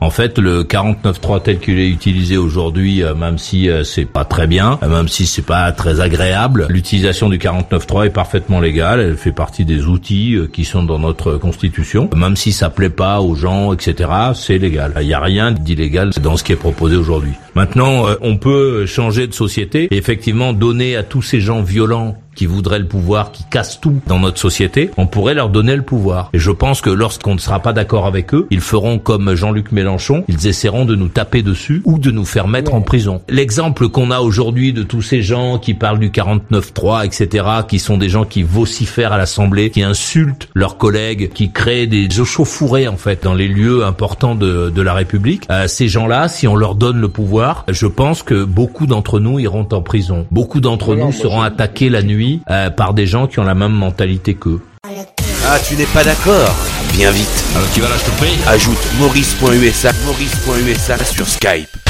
En fait, le 49.3 tel qu'il est utilisé aujourd'hui, euh, même si euh, c'est pas très bien, euh, même si c'est pas très agréable, l'utilisation du 49.3 est parfaitement légale. Elle fait partie des outils qui sont dans notre constitution. Même si ça plaît pas aux gens, etc., c'est légal. Il n'y a rien d'illégal dans ce qui est proposé aujourd'hui. Maintenant, on peut changer de société et effectivement donner à tous ces gens violents qui voudraient le pouvoir, qui cassent tout dans notre société, on pourrait leur donner le pouvoir. Et je pense que lorsqu'on ne sera pas d'accord avec eux, ils feront comme Jean-Luc Mélenchon, ils essaieront de nous taper dessus ou de nous faire mettre en prison. L'exemple qu'on a aujourd'hui de tous ces gens qui parlent du 49-3, etc., qui sont des gens qui vocifèrent à l'Assemblée, qui insultent leurs collègues, qui créent des échauffourées en fait dans les lieux importants de, de la République, euh, ces gens-là, si on leur donne le pouvoir, je pense que beaucoup d'entre nous iront en prison. Beaucoup d'entre nous seront attaqués la nuit euh, par des gens qui ont la même mentalité qu'eux. Ah, tu n'es pas d'accord Viens vite. Alors tu vas là, je te prie. Ajoute maurice.usa, maurice.usa sur Skype.